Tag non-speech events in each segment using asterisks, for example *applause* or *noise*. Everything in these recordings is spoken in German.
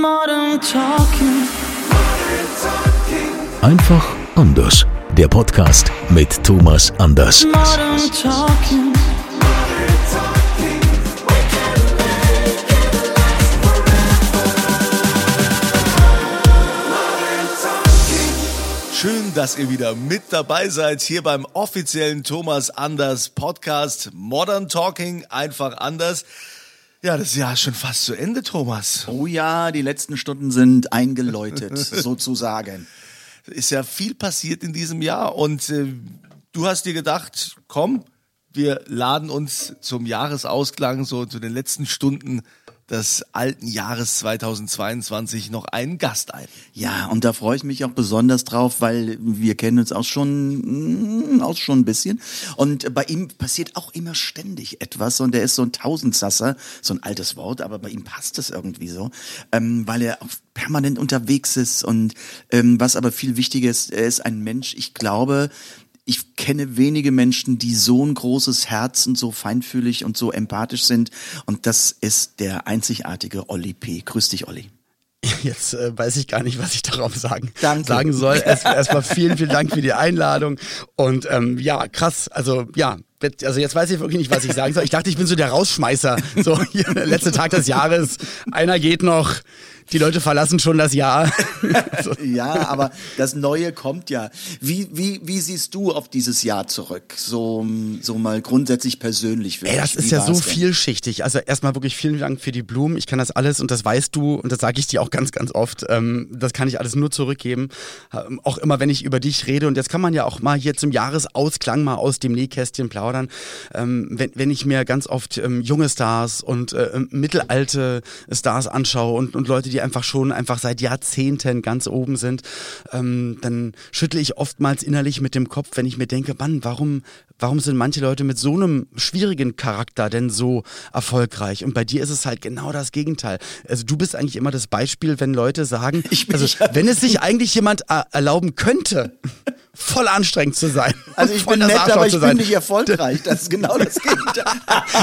Modern Talking. Einfach anders. Der Podcast mit Thomas Anders. Modern Talking. Schön, dass ihr wieder mit dabei seid hier beim offiziellen Thomas Anders Podcast Modern Talking einfach anders. Ja, das Jahr ist schon fast zu Ende, Thomas. Oh ja, die letzten Stunden sind eingeläutet, *laughs* sozusagen. Ist ja viel passiert in diesem Jahr und äh, du hast dir gedacht, komm, wir laden uns zum Jahresausklang so zu den letzten Stunden des alten Jahres 2022 noch einen Gast ein. Ja, und da freue ich mich auch besonders drauf, weil wir kennen uns auch schon, mm, auch schon ein bisschen. Und bei ihm passiert auch immer ständig etwas und er ist so ein Tausendsasser, so ein altes Wort, aber bei ihm passt es irgendwie so, ähm, weil er auch permanent unterwegs ist und ähm, was aber viel wichtiger ist, er ist ein Mensch, ich glaube, ich kenne wenige Menschen, die so ein großes Herz und so feinfühlig und so empathisch sind. Und das ist der einzigartige Olli P. Grüß dich, Olli. *laughs* Jetzt äh, weiß ich gar nicht, was ich darauf sagen, Danke. sagen soll. *laughs* Erstmal erst vielen, vielen Dank für die Einladung. Und ähm, ja, krass. Also ja, jetzt- also jetzt weiß ich wirklich nicht, was ich sagen soll. Ich dachte, ich bin so der Rausschmeißer. So, *laughs* hier, der letzte Tag des Jahres. Einer geht noch. Die Leute verlassen schon das Jahr. *laughs* Ja, aber das Neue kommt ja. Wie, wie, wie siehst du auf dieses Jahr zurück? So, so mal grundsätzlich persönlich. für Ey, das ist ja so denn? vielschichtig. Also erstmal wirklich vielen Dank für die Blumen. Ich kann das alles und das weißt du und das sage ich dir auch ganz, ganz oft. Ähm, das kann ich alles nur zurückgeben. Ähm, auch immer, wenn ich über dich rede. Und jetzt kann man ja auch mal hier zum Jahresausklang mal aus dem Nähkästchen plaudern. Ähm, wenn, wenn ich mir ganz oft junge Stars und äh, mittelalte Stars anschaue und, und Leute, die einfach schon einfach seit Jahrzehnten ganz oben sind, ähm, dann schüttle ich oftmals innerlich mit dem Kopf, wenn ich mir denke, Mann, warum, warum sind manche Leute mit so einem schwierigen Charakter denn so erfolgreich? Und bei dir ist es halt genau das Gegenteil. Also du bist eigentlich immer das Beispiel, wenn Leute sagen, *laughs* Ich bin- also wenn es sich eigentlich jemand erlauben könnte, *laughs* voll anstrengend zu sein. *laughs* Also ich bin nett, Arschloch aber ich bin nicht erfolgreich. Das ist genau das Gegenteil.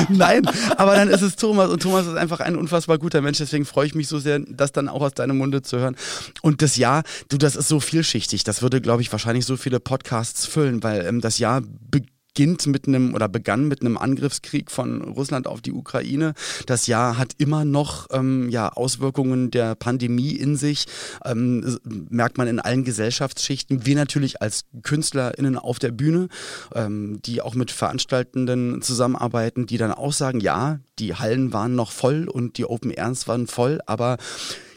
Nein, aber dann ist es Thomas und Thomas ist einfach ein unfassbar guter Mensch, deswegen freue ich mich so sehr, das dann auch aus deinem Munde zu hören. Und das Jahr, du, das ist so vielschichtig, das würde, glaube ich, wahrscheinlich so viele Podcasts füllen, weil ähm, das Jahr beginnt mit einem oder begann mit einem Angriffskrieg von Russland auf die Ukraine. Das Jahr hat immer noch ähm, ja, Auswirkungen der Pandemie in sich, ähm, merkt man in allen Gesellschaftsschichten. Wir natürlich als KünstlerInnen auf der Bühne, ähm, die auch mit Veranstaltenden zusammenarbeiten, die dann auch sagen, ja, die Hallen waren noch voll und die Open Airs waren voll, aber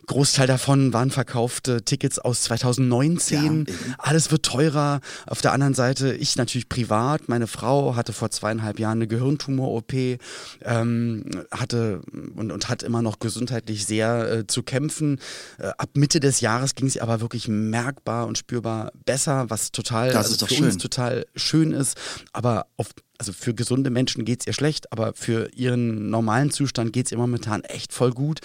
Großteil davon waren verkaufte Tickets aus 2019. Ja. Alles wird teurer. Auf der anderen Seite, ich natürlich privat. Meine Frau hatte vor zweieinhalb Jahren eine Gehirntumor-OP, ähm, hatte und, und hat immer noch gesundheitlich sehr äh, zu kämpfen. Äh, ab Mitte des Jahres ging es aber wirklich merkbar und spürbar besser, was total Das also für schön. uns total schön ist. Aber auf also für gesunde Menschen geht's ihr schlecht, aber für ihren normalen Zustand geht's ihr momentan echt voll gut.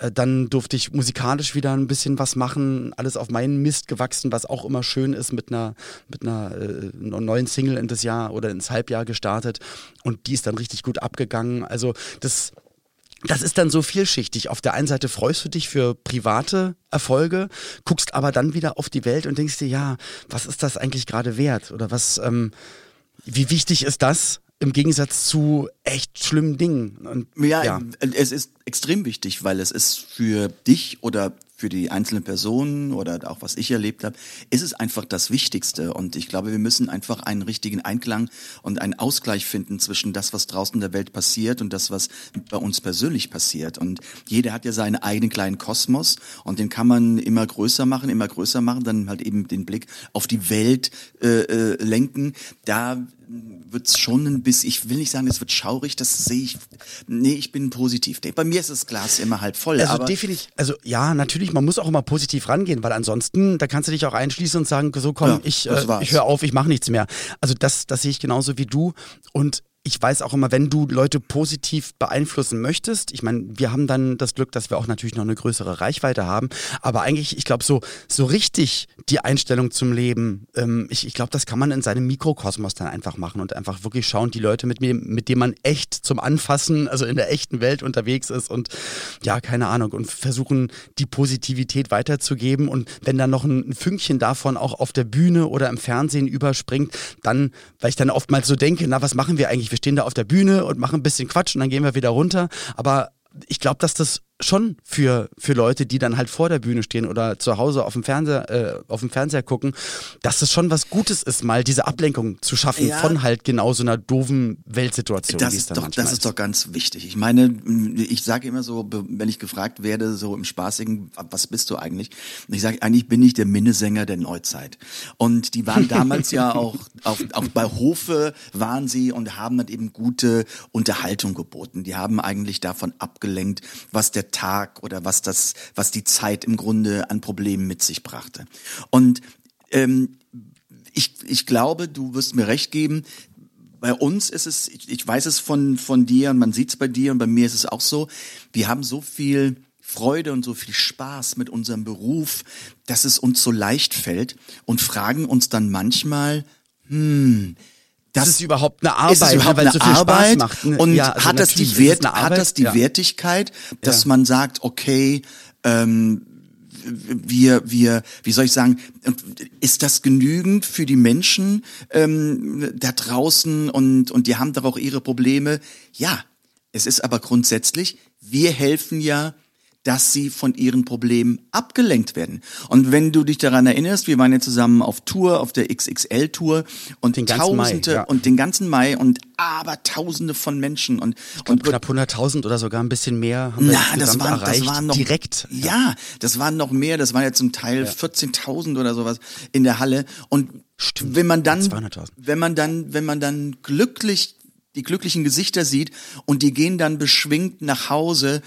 Äh, Dann durfte ich musikalisch wieder ein bisschen was machen, alles auf meinen Mist gewachsen, was auch immer schön ist, mit einer, mit einer äh, neuen Single in das Jahr oder ins Halbjahr gestartet. Und die ist dann richtig gut abgegangen. Also das das ist dann so vielschichtig. Auf der einen Seite freust du dich für private Erfolge, guckst aber dann wieder auf die Welt und denkst dir, ja, was ist das eigentlich gerade wert? Oder was, ähm, wie wichtig ist das im Gegensatz zu echt schlimmen Dingen? Und, Ja, es ist extrem wichtig, weil es ist für dich oder für die einzelne Person oder auch was ich erlebt habe, ist es einfach das Wichtigste. Und ich glaube, wir müssen einfach einen richtigen Einklang und einen Ausgleich finden zwischen das, was draußen in der Welt passiert und das, was bei uns persönlich passiert. Und jeder hat ja seinen eigenen kleinen Kosmos und den kann man immer größer machen, immer größer machen, dann halt eben den Blick auf die Welt äh, äh, lenken. Da wird's schon ein bisschen, ich will nicht sagen, es wird schaurig, das sehe ich, nee, ich bin positiv. Bei mir ist das Glas immer halb voll. Also definitiv, also ja, natürlich, man muss auch immer positiv rangehen, weil ansonsten, da kannst du dich auch einschließen und sagen, so komm, Ja, ich, äh, ich höre auf, ich mache nichts mehr. Also das, das sehe ich genauso wie du und ich weiß auch immer, wenn du Leute positiv beeinflussen möchtest, ich meine, wir haben dann das Glück, dass wir auch natürlich noch eine größere Reichweite haben, aber eigentlich, ich glaube, so, so richtig die Einstellung zum Leben, ähm, ich, ich glaube, das kann man in seinem Mikrokosmos dann einfach machen und einfach wirklich schauen, die Leute, mit, mir, mit denen man echt zum Anfassen, also in der echten Welt unterwegs ist und ja, keine Ahnung, und versuchen, die Positivität weiterzugeben und wenn dann noch ein, Fünkchen davon auch auf der Bühne oder im Fernsehen überspringt, dann, weil ich dann oftmals so denke, na, was machen wir eigentlich? Wir stehen da auf der Bühne und machen ein bisschen Quatsch und dann gehen wir wieder runter, aber ich glaube, dass das schon für, für Leute, die dann halt vor der Bühne stehen oder zu Hause auf dem Fernseher, äh, auf dem Fernseher gucken, dass das schon was Gutes ist, mal diese Ablenkung zu schaffen Ja. von halt genau so einer doofen Weltsituation, Das es ist, doch, das ist doch ganz wichtig. Ich meine, ich sage immer so, wenn ich gefragt werde, so im Spaßigen, was bist du eigentlich? Ich sage, eigentlich bin ich der Minnesänger der Neuzeit. Und die waren *laughs* damals ja auch, auch, auch bei Hofe waren sie und haben dann eben gute Unterhaltung geboten. Die haben eigentlich davon abgelenkt, was der Tag oder was das, was die Zeit im Grunde an Problemen mit sich brachte. Und ähm, ich, ich glaube, du wirst mir recht geben, bei uns ist es, ich, ich weiß es von, von dir und man sieht es bei dir und bei mir ist es auch so, wir haben so viel Freude und so viel Spaß mit unserem Beruf, dass es uns so leicht fällt und fragen uns dann manchmal, hm, das ist es überhaupt eine Arbeit, ist es überhaupt ne, eine so viel Arbeit macht. Ne? und Ja, also hat das die Wert, eine hat Arbeit, das die ja. Wertigkeit, dass Ja. man sagt, okay, ähm, wir, wir, wie soll ich sagen, ist das genügend für die Menschen ähm, da draußen und, und die haben doch auch ihre Probleme? Ja, es ist aber grundsätzlich, wir helfen ja, dass sie von ihren Problemen abgelenkt werden. Und wenn du dich daran erinnerst, wir waren ja zusammen auf Tour, auf der XXL-Tour und Den ganzen Mai, Tausende ja. und den ganzen Mai und aber Tausende von Menschen und, Und und knapp 100.000 oder sogar ein bisschen mehr haben wir na, das waren, erreicht, das waren noch direkt. Ja, das waren noch mehr. Das waren ja zum Teil 14.000 oder sowas in der Halle. Und wenn man dann, 200.000. wenn man dann, wenn man dann glücklich die glücklichen Gesichter sieht und die gehen dann beschwingt nach Hause,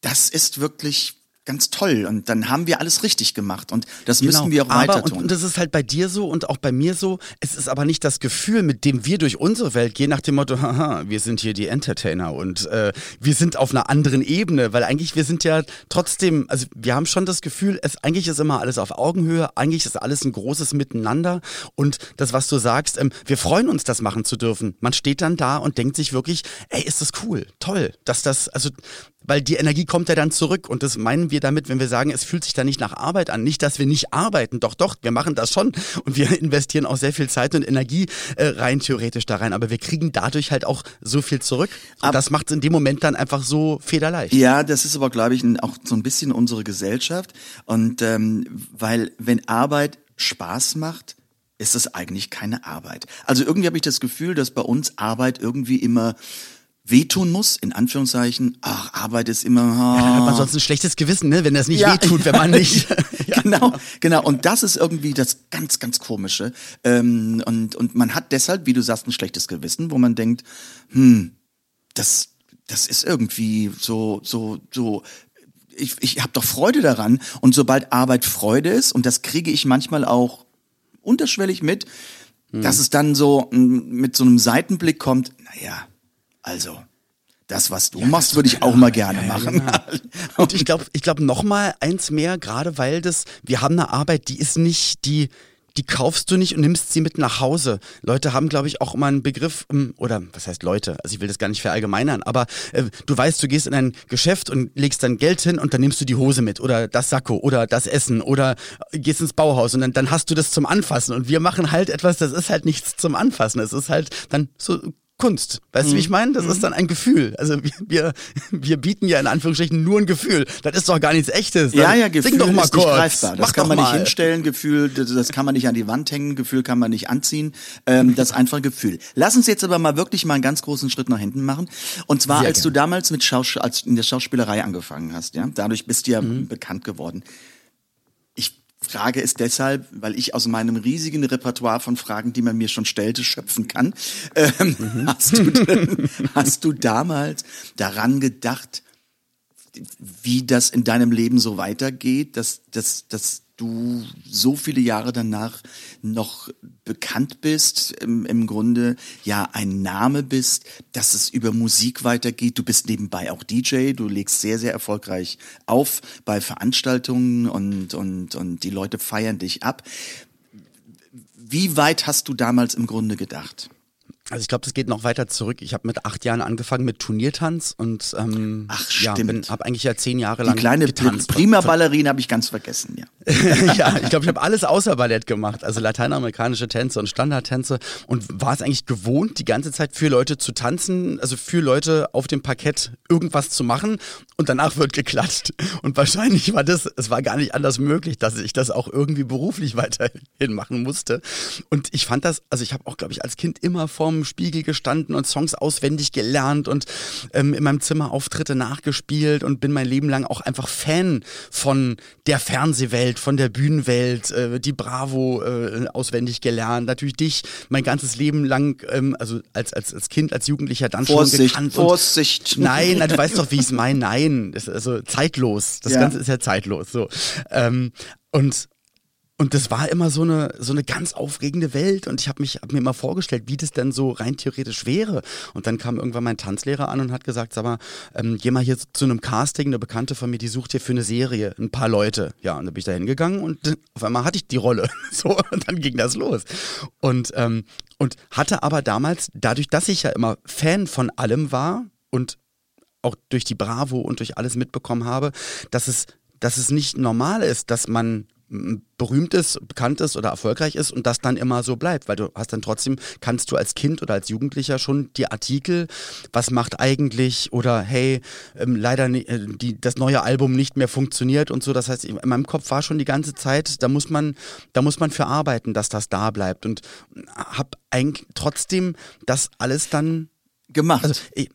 das ist wirklich ganz toll. Und dann haben wir alles richtig gemacht. Und das müssen wir auch Genau. weiter und, tun. und das ist halt bei dir so und auch bei mir so. Es ist aber nicht das Gefühl, mit dem wir durch unsere Welt gehen, nach dem Motto, *laughs* haha, wir sind hier die Entertainer und äh, wir sind auf einer anderen Ebene, weil eigentlich wir sind ja trotzdem, also wir haben schon das Gefühl, es eigentlich ist immer alles auf Augenhöhe, eigentlich ist alles ein großes Miteinander und das, was du sagst, ähm, wir freuen uns, das machen zu dürfen. Man steht dann da und denkt sich wirklich, ey, ist das cool, toll, dass das, also weil die Energie kommt ja dann zurück und das meinen wir damit, wenn wir sagen, es fühlt sich da nicht nach Arbeit an. Nicht, dass wir nicht arbeiten, doch, doch, wir machen das schon und wir *laughs* investieren auch sehr viel Zeit und Energie äh, rein theoretisch da rein, aber wir kriegen dadurch halt auch so viel zurück und Ab- das macht es in dem Moment dann einfach so federleicht. Ja, das ist aber, glaube ich, auch so ein bisschen unsere Gesellschaft. Und ähm, weil wenn Arbeit Spaß macht, ist es eigentlich keine Arbeit. Also irgendwie habe ich das Gefühl, dass bei uns Arbeit irgendwie immer wehtun muss, in Anführungszeichen. Ach, Arbeit ist immer. Dann hat man sonst ein schlechtes Gewissen, ne, wenn das nicht Ja, wehtut, wenn man nicht. *laughs* genau, genau. Und das ist irgendwie das ganz, ganz Komische. Ähm, und, und man hat deshalb, wie du sagst, ein schlechtes Gewissen, wo man denkt, hm, das, das ist irgendwie so, so, so. Ich, ich habe doch Freude daran. Und sobald Arbeit Freude ist, und das kriege ich manchmal auch unterschwellig mit, dass es dann so mm, mit so einem Seitenblick kommt, naja, also, das, was du machst, würde ich auch mal gerne machen. *laughs* Und ich glaube, ich glaube noch mal eins mehr, gerade weil das, wir haben eine Arbeit, die ist nicht die die kaufst du nicht und nimmst sie mit nach Hause. Leute haben, glaube ich, auch immer einen Begriff, ähm, oder was heißt Leute? Also ich will das gar nicht verallgemeinern, aber äh, du weißt, du gehst in ein Geschäft und legst dann Geld hin und dann nimmst du die Hose mit oder das Sakko oder das Essen oder gehst ins Bauhaus und dann, dann hast du das zum Anfassen. Und wir machen halt etwas, das ist halt nichts zum Anfassen. Es ist halt dann so Kunst. Weißt du, wie ich meine? Das ist dann ein Gefühl. Also wir, wir, wir bieten ja in Anführungsstrichen nur ein Gefühl. Das ist doch gar nichts echtes. Ja, Dann ja, Gefühl Sing doch mal ist kurz. nicht greifbar. Das Mach kann man nicht mal. hinstellen. Gefühl, das, das kann man nicht an die Wand hängen. Gefühl kann man nicht anziehen. Ähm, das ist einfach Gefühl. Lass uns jetzt aber mal wirklich mal einen ganz großen Schritt nach hinten machen. Und zwar, Sehr als du damals mit Schaus als in der Schauspielerei angefangen hast, ja, dadurch bist du ja Mhm. bekannt geworden. Frage es deshalb, weil ich aus meinem riesigen Repertoire von Fragen, die man mir schon stellte, schöpfen kann. Ähm, hast, du denn, hast du damals daran gedacht, wie das in deinem Leben so weitergeht, dass, dass, dass du so viele Jahre danach noch bekannt bist, im, im Grunde ja ein Name bist, dass es über Musik weitergeht. Du bist nebenbei auch DJ, du legst sehr, sehr erfolgreich auf bei Veranstaltungen und, und, und die Leute feiern dich ab. Wie weit hast du damals im Grunde gedacht? Also ich glaube, das geht noch weiter zurück. Ich habe mit acht Jahren angefangen mit Turniertanz und ähm, Ach, ja, habe eigentlich ja zehn Jahre Die lang kleine getanzt. prima Ballerina habe ich ganz vergessen, ja. *laughs* ja, ich glaube, ich habe alles außer Ballett gemacht. Also lateinamerikanische Tänze und Standardtänze und war es eigentlich gewohnt, die ganze Zeit für Leute zu tanzen, also für Leute auf dem Parkett irgendwas zu machen und danach wird geklatscht. Und wahrscheinlich war das, es war gar nicht anders möglich, dass ich das auch irgendwie beruflich *laughs* weiterhin machen musste. Und ich fand das, also ich habe auch, glaube ich, als Kind immer vorm Spiegel gestanden und Songs auswendig gelernt und ähm, in meinem Zimmer Auftritte nachgespielt und bin mein Leben lang auch einfach Fan von der Fernsehwelt, von der Bühnenwelt, äh, die Bravo äh, auswendig gelernt, natürlich dich mein ganzes Leben lang, ähm, also als, als, als Kind, als Jugendlicher dann schon Vorsicht, gekannt. Vorsicht. Und, nein, na, du weißt doch, wie ich es meine. Nein, das ist also zeitlos. Das Ja. Ganze ist ja zeitlos. So. Ähm, und und das war immer so eine, so eine ganz aufregende Welt und ich habe mich hab mir immer vorgestellt, wie das denn so rein theoretisch wäre. Und dann kam irgendwann mein Tanzlehrer an und hat gesagt, sag mal, ähm, geh mal hier zu einem Casting, eine Bekannte von mir, die sucht hier für eine Serie ein paar Leute. Ja, und dann bin ich da hingegangen und auf einmal hatte ich die Rolle. *laughs* So, und dann ging das los. Und, ähm, und hatte aber damals, dadurch, dass ich ja immer Fan von allem war und auch durch die Bravo und durch alles mitbekommen habe, dass es, dass es nicht normal ist, dass man berühmt ist, bekannt ist oder erfolgreich ist und das dann immer so bleibt, weil du hast dann trotzdem, kannst du als Kind oder als Jugendlicher schon die Artikel, was macht eigentlich oder hey, ähm, leider ni- äh, die, das neue Album nicht mehr funktioniert und so, das heißt, in meinem Kopf war schon die ganze Zeit, da muss man, da muss man für arbeiten, dass das da bleibt und hab eigentlich trotzdem das alles dann Gemacht. also ich,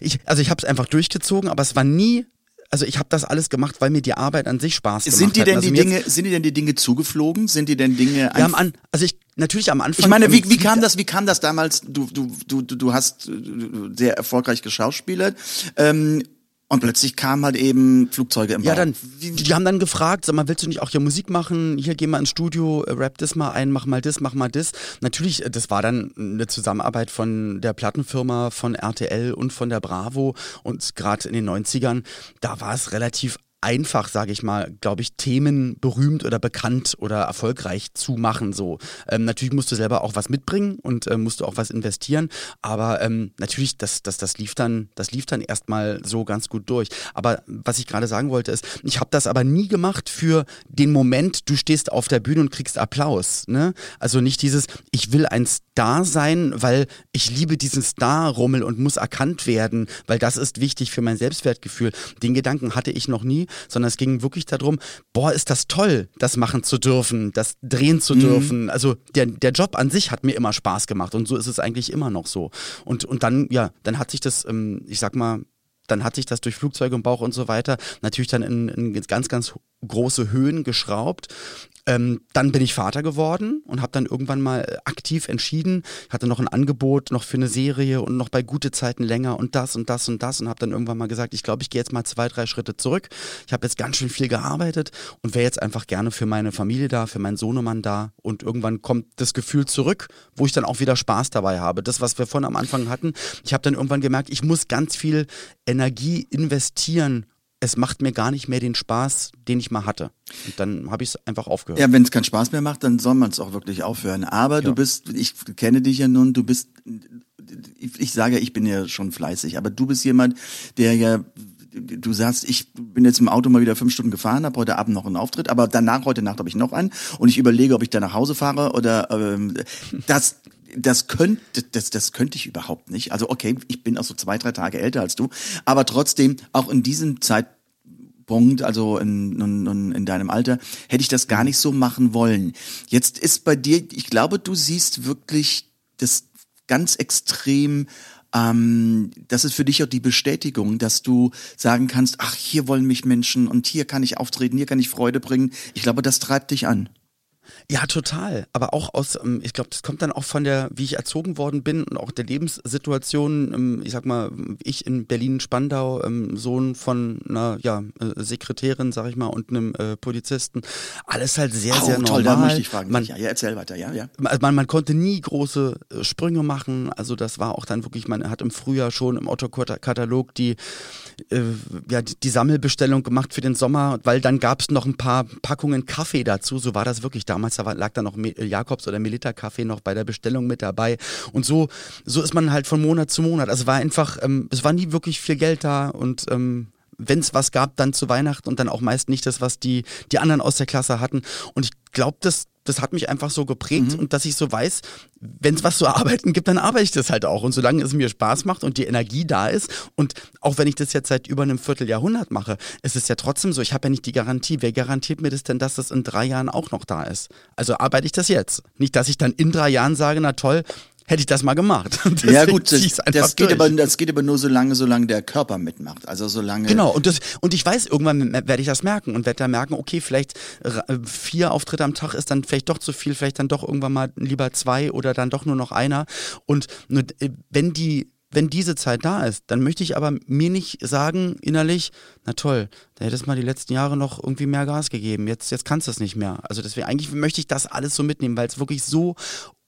ich, also ich habe es einfach durchgezogen, aber es war nie, also ich habe das alles gemacht, weil mir die Arbeit an sich Spaß gemacht sind die hat. denn also die Dinge, sind die denn die Dinge zugeflogen? Sind die denn Dinge ja, am an, also ich natürlich am Anfang. Ich meine, wie, wie kam das, wie kam das damals? Du, du, du, du du hast äh, sehr erfolgreich geschauspielert. Ähm, und plötzlich kamen halt eben Flugzeuge im Ja, Bau. dann, die haben dann gefragt, sag mal, willst du nicht auch hier Musik machen? Hier, geh mal ins Studio, äh, rap das mal ein, mach mal das, mach mal das. Natürlich, äh, das war dann eine Zusammenarbeit von der Plattenfirma, von RTL und von der Bravo. Und gerade in den 90ern, da war es relativ einfach, sage ich mal, glaube ich, Themen berühmt oder bekannt oder erfolgreich zu machen. So ähm, natürlich musst du selber auch was mitbringen und äh, musst du auch was investieren, aber ähm, natürlich, das, das, das lief dann, das lief dann erstmal so ganz gut durch. Aber was ich gerade sagen wollte ist, ich habe das aber nie gemacht für den Moment, du stehst auf der Bühne und kriegst Applaus. Ne? Also nicht dieses, ich will ein Star sein, weil ich liebe diesen Star-Rummel und muss erkannt werden, weil das ist wichtig für mein Selbstwertgefühl. Den Gedanken hatte ich noch nie, sondern es ging wirklich darum, boah, ist das toll, das machen zu dürfen, das drehen zu dürfen. Also der, der Job an sich hat mir immer Spaß gemacht und so ist es eigentlich immer noch so. Und, und dann, ja, dann hat sich das, ähm, ich sag mal, dann hat sich das durch Flugzeuge im Bauch und so weiter natürlich dann in, in ganz, ganz große Höhen geschraubt. Ähm, dann bin ich Vater geworden und habe dann irgendwann mal aktiv entschieden, ich hatte noch ein Angebot noch für eine Serie und noch bei gute Zeiten länger und das und das und das und habe dann irgendwann mal gesagt, ich glaube, ich gehe jetzt mal zwei, drei Schritte zurück. Ich habe jetzt ganz schön viel gearbeitet und wäre jetzt einfach gerne für meine Familie da, für meinen Sohnemann da und irgendwann kommt das Gefühl zurück, wo ich dann auch wieder Spaß dabei habe. Das, was wir vorhin am Anfang hatten, ich habe dann irgendwann gemerkt, ich muss ganz viel Energie investieren, es macht mir gar nicht mehr den Spaß, den ich mal hatte. Und dann habe ich es einfach aufgehört. Ja, wenn es keinen Spaß mehr macht, dann soll man es auch wirklich aufhören. Aber du bist, ich kenne dich ja nun, du bist, ich, sage, ich bin ja schon fleißig, aber du bist jemand, der ja, du sagst, ich bin jetzt im Auto mal wieder fünf Stunden gefahren, habe heute Abend noch einen Auftritt, aber danach, heute Nacht habe ich noch einen und ich überlege, ob ich da nach Hause fahre oder ähm, das das könnte, das, das könnte ich überhaupt nicht. Also okay, ich bin auch so zwei, drei Tage älter als du, aber trotzdem, auch in diesem Zeitpunkt, also in, in, in, in deinem Alter, hätte ich das gar nicht so machen wollen. Jetzt ist bei dir, ich glaube, du siehst wirklich das ganz extrem ähm, das ist für dich auch die Bestätigung, dass du sagen kannst, ach, hier wollen mich Menschen und hier kann ich auftreten, hier kann ich Freude bringen. Ich glaube, das treibt dich an. Ja, total. Aber auch aus, ähm, ich glaube, das kommt dann auch von der, wie ich erzogen worden bin und auch der Lebenssituation. Ähm, ich sag mal, ich in Berlin-Spandau, ähm, Sohn von einer ja, äh, Sekretärin, sag ich mal, und einem äh, Polizisten. Alles halt sehr, Oh, sehr normal. toll, da möchte ich fragen. Man, ja, ja, erzähl weiter, ja, ja. man, man konnte nie große äh, Sprünge machen. Also das war auch dann wirklich, man hat im Frühjahr schon im Otto-Katalog die, ja, die, Sammelbestellung gemacht für den Sommer, weil dann gab es noch ein paar Packungen Kaffee dazu. So war das wirklich. Da war, lag da noch Me Jakobs oder Melita Kaffee noch bei der Bestellung mit dabei. Und so, so ist man halt von Monat zu Monat. Also war einfach, ähm, es war nie wirklich viel Geld da und ähm, wenn es was gab, dann zu Weihnachten und dann auch meist nicht das, was die, die anderen aus der Klasse hatten. Und ich glaube, das, das hat mich einfach so geprägt und dass ich so weiß, wenn es was zu arbeiten gibt, dann arbeite ich das halt auch. Und solange es mir Spaß macht und die Energie da ist und auch wenn ich das jetzt seit über einem Vierteljahrhundert mache, ist es ja trotzdem so, ich habe ja nicht die Garantie. Wer garantiert mir das denn, dass das in drei Jahren auch noch da ist? Also arbeite ich das jetzt. Nicht, dass ich dann in drei Jahren sage, na toll, hätte ich das mal gemacht. *laughs* Ja gut, das, das, geht durch. aber, das geht aber nur so lange, solange der Körper mitmacht. Also solange. Genau, und, das, und ich weiß, irgendwann werde ich das merken und werde dann merken, okay, vielleicht ra- äh, vier Auftritte am Tag ist dann vielleicht doch zu viel, vielleicht dann doch irgendwann mal lieber zwei oder dann doch nur noch einer. Und äh, wenn die wenn diese Zeit da ist, dann möchte ich aber mir nicht sagen innerlich, na toll, da hättest mal die letzten Jahre noch irgendwie mehr Gas gegeben. Jetzt, jetzt kannst du es nicht mehr. Also deswegen, eigentlich möchte ich das alles so mitnehmen, weil es wirklich so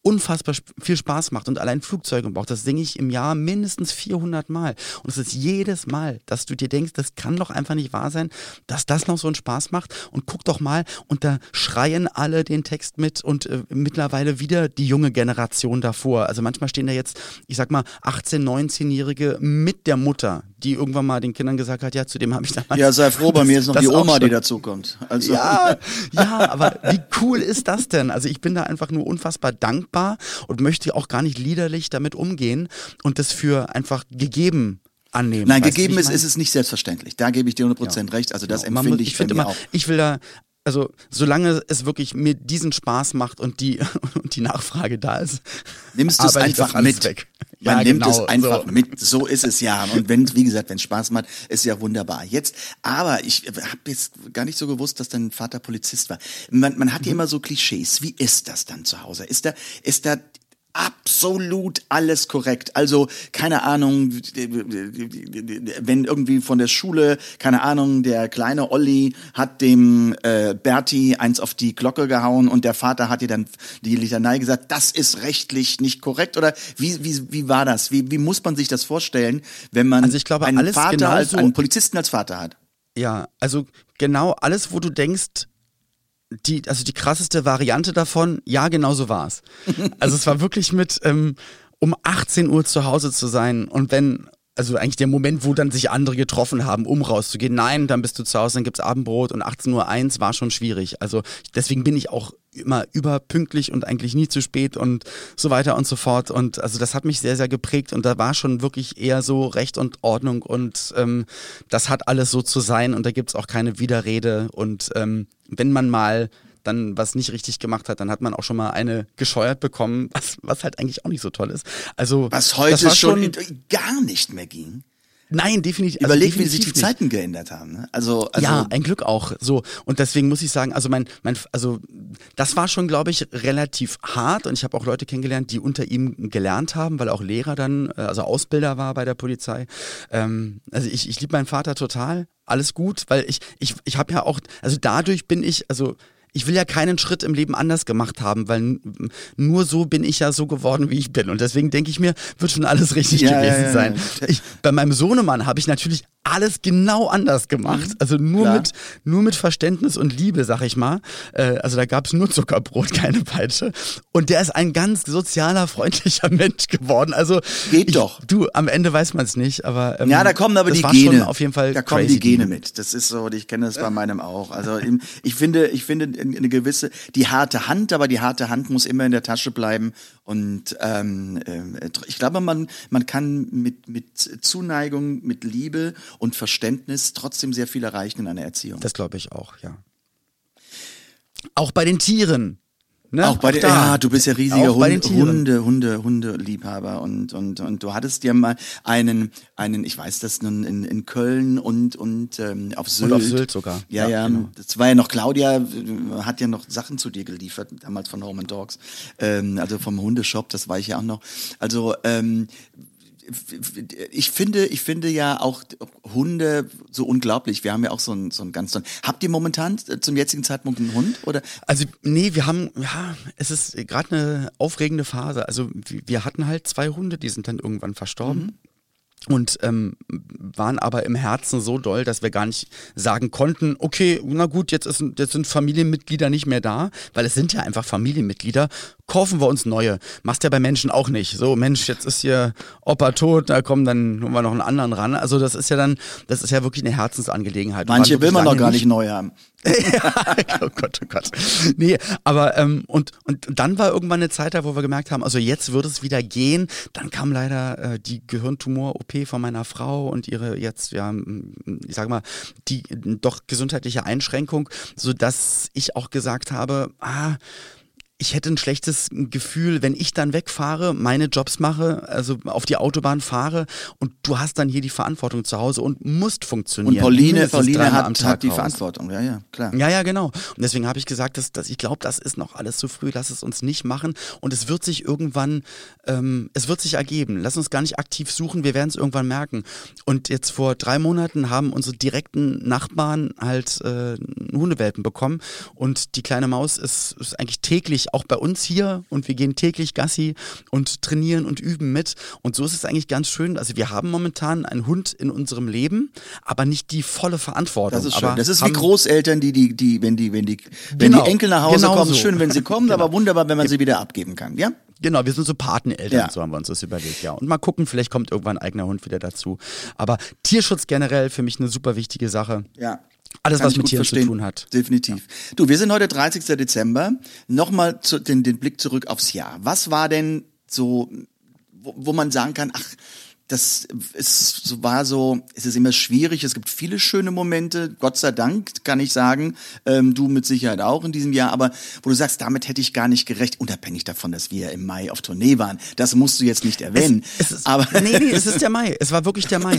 unfassbar viel Spaß macht und allein Flugzeuge braucht. Das singe ich im Jahr mindestens 400 Mal. Und es ist jedes Mal, dass du dir denkst, das kann doch einfach nicht wahr sein, dass das noch so einen Spaß macht. Und guck doch mal, und da schreien alle den Text mit und äh, mittlerweile wieder die junge Generation davor. Also manchmal stehen da jetzt, ich sag mal, 18-, 19-Jährige mit der Mutter, die irgendwann mal den Kindern gesagt hat, ja, zu dem habe ich damals... Ja, sei froh, bei das- mir ist noch die Oma, die dazukommt. Also, ja, ja, aber wie cool ist das denn? Also ich bin da einfach nur unfassbar dankbar und möchte auch gar nicht liederlich damit umgehen und das für einfach gegeben annehmen. Nein, Weißt gegeben ich ist, ist es nicht selbstverständlich. Da gebe ich dir 100% recht. Also das Genau. Empfinde muss- ich, finde bei mir immer, auch. ich will da, also solange es wirklich mir diesen Spaß macht und die, *laughs* und die Nachfrage da ist, Nimmst du es ich einfach mit. weg. Man Ja, nimmt genau, es einfach so. mit. So ist es ja. Und wenn, wie gesagt, wenn es Spaß macht, ist ja wunderbar. Jetzt, aber ich habe jetzt gar nicht so gewusst, dass dein Vater Polizist war. Man, man Mhm. hat ja immer so Klischees. Wie ist das dann zu Hause? Ist da, ist da absolut alles korrekt. Also, keine Ahnung, wenn irgendwie von der Schule, keine Ahnung, der kleine Olli hat dem äh, Berti eins auf die Glocke gehauen und der Vater hat dir dann die Litanei gesagt, das ist rechtlich nicht korrekt oder wie, wie, wie war das? Wie, wie muss man sich das vorstellen, wenn man Also ich glaube, einen alles Vater als einen Polizisten als Vater hat? Ja, also genau alles, wo du denkst, die, also die krasseste Variante davon, ja, genau so war's. Also es war wirklich mit um, um 18 Uhr zu Hause zu sein und wenn, also eigentlich der Moment, wo dann sich andere getroffen haben, um rauszugehen, nein, dann bist du zu Hause, dann gibt's Abendbrot und 18 Uhr war schon schwierig. Also deswegen bin ich auch immer überpünktlich und eigentlich nie zu spät und so weiter und so fort. Und also das hat mich sehr, sehr geprägt und da war schon wirklich eher so Recht und Ordnung und ähm, das hat alles so zu sein und da gibt's auch keine Widerrede. Und ähm, wenn man mal dann was nicht richtig gemacht hat, dann hat man auch schon mal eine gescheuert bekommen, was, was halt eigentlich auch nicht so toll ist. Also Was heute war schon gar nicht mehr ging. Nein, definitiv. also Überleg, wie sich die definitiv nicht. Zeiten geändert haben. Ne? Also, also ja, ein Glück auch. So und deswegen muss ich sagen, also mein, mein, also das war schon, glaube ich, relativ hart und ich habe auch Leute kennengelernt, die unter ihm gelernt haben, weil er auch Lehrer dann, äh, also Ausbilder war bei der Polizei. Ähm, also ich, ich liebe meinen Vater total, alles gut, weil ich, ich, ich habe ja auch, also dadurch bin ich, also ich will ja keinen Schritt im Leben anders gemacht haben, weil nur so bin ich ja so geworden, wie ich bin. Und deswegen denke ich mir, wird schon alles richtig Ja, gewesen ja, sein. ja. Ich, bei meinem Sohnemann habe ich natürlich alles genau anders gemacht. Also nur Mhm. Klar. mit nur mit Verständnis und Liebe, sag ich mal. Äh, also da gab's nur Zuckerbrot, *laughs* keine Peitsche. Und der ist ein ganz sozialer, freundlicher *laughs* Mensch geworden. Also Geht ich, doch. Du, am Ende weiß man es nicht, aber ähm, Ja, da kommen aber die Gene. Auf jeden Fall da kommen die Gene mit. Das ist so, ich kenne das bei meinem auch. Also ich finde, ich finde eine gewisse, die harte Hand, aber die harte Hand muss immer in der Tasche bleiben. Und ähm, ähm, ich glaube, man man kann mit mit Zuneigung, mit Liebe und Verständnis trotzdem sehr viel erreichen in einer Erziehung. Das glaube ich auch, ja. Auch bei den Tieren. Ne? Auch bei den, ja, du bist ja riesiger den Hunde. Hunde, Hunde, Hundeliebhaber und, und, und du hattest ja mal einen, einen, ich weiß das nun in, in Köln und, und ähm, auf Sylt. auf Sylt sogar. Ja, Ja, ja, genau. das war ja noch, Claudia äh, hat ja noch Sachen zu dir geliefert, damals von Home and Dogs, ähm, also vom Hundeshop, das war ich ja auch noch. Also, ähm, ich finde, ich finde ja auch Hunde so unglaublich. Wir haben ja auch so einen, so einen ganz tollen. Habt ihr momentan zum jetzigen Zeitpunkt einen Hund oder? Also nee, wir haben, ja, es ist gerade eine aufregende Phase. Also wir hatten halt zwei Hunde, die sind dann irgendwann verstorben. Und ähm, waren aber im Herzen so doll, dass wir gar nicht sagen konnten, okay, na gut, jetzt, ist, jetzt sind Familienmitglieder nicht mehr da, weil es sind ja einfach Familienmitglieder, kaufen wir uns neue. Machst ja bei Menschen auch nicht. So, Mensch, jetzt ist hier Opa tot, da kommen dann holen wir noch einen anderen ran. Also das ist ja dann, das ist ja wirklich eine Herzensangelegenheit. Manche will man noch gar nicht neu haben. *laughs* ja, oh Gott, oh Gott. Nee, aber ähm, und, und dann war irgendwann eine Zeit da, wo wir gemerkt haben, also jetzt wird es wieder gehen. Dann kam leider äh, die Gehirntumor-OP von meiner Frau und ihre jetzt, ja, ich sag mal, die doch gesundheitliche Einschränkung, sodass ich auch gesagt habe, ah, ich hätte ein schlechtes Gefühl, wenn ich dann wegfahre, meine Jobs mache, also auf die Autobahn fahre und du hast dann hier die Verantwortung zu Hause und musst funktionieren. Und Pauline, Pauline hat, Tag hat die raus. Verantwortung. Ja, ja, klar. Ja, ja, genau. Und deswegen habe ich gesagt, dass, dass ich glaube, das ist noch alles zu früh. Lass es uns nicht machen. Und es wird sich irgendwann, ähm, es wird sich ergeben. Lass uns gar nicht aktiv suchen. Wir werden es irgendwann merken. Und jetzt vor drei Monaten haben unsere direkten Nachbarn halt äh, Hundewelpen bekommen. Und die kleine Maus ist, ist eigentlich täglich auch bei uns hier. Und wir gehen täglich Gassi und trainieren und üben mit. Und so ist es eigentlich ganz schön. Also wir haben momentan einen Hund in unserem Leben, aber nicht die volle Verantwortung. Das ist schön. Aber Das ist wie Großeltern, die, die, die, wenn die, wenn die, wenn Genau. die Enkel nach Hause Genau kommen, so. schön, wenn sie kommen, *laughs* aber wunderbar, wenn man sie wieder abgeben kann, ja? Genau, wir sind so Pateneltern, Ja. so haben wir uns das überlegt, ja. Und mal gucken, vielleicht kommt irgendwann ein eigener Hund wieder dazu. Aber Tierschutz generell für mich eine super wichtige Sache. Ja. Alles, was mit Tieren zu tun hat. Definitiv. Du, wir sind heute 30. Dezember. Nochmal zu, den, den Blick zurück aufs Jahr. Was war denn so, wo, wo man sagen kann, ach, das ist, war so, es ist immer schwierig, es gibt viele schöne Momente, Gott sei Dank, kann ich sagen, ähm, du mit Sicherheit auch in diesem Jahr, aber wo du sagst, damit hätte ich gar nicht gerecht, unabhängig davon, dass wir im Mai auf Tournee waren, das musst du jetzt nicht erwähnen, Es ist, aber nee, nee, es *laughs* ist der Mai. Es war wirklich der Mai.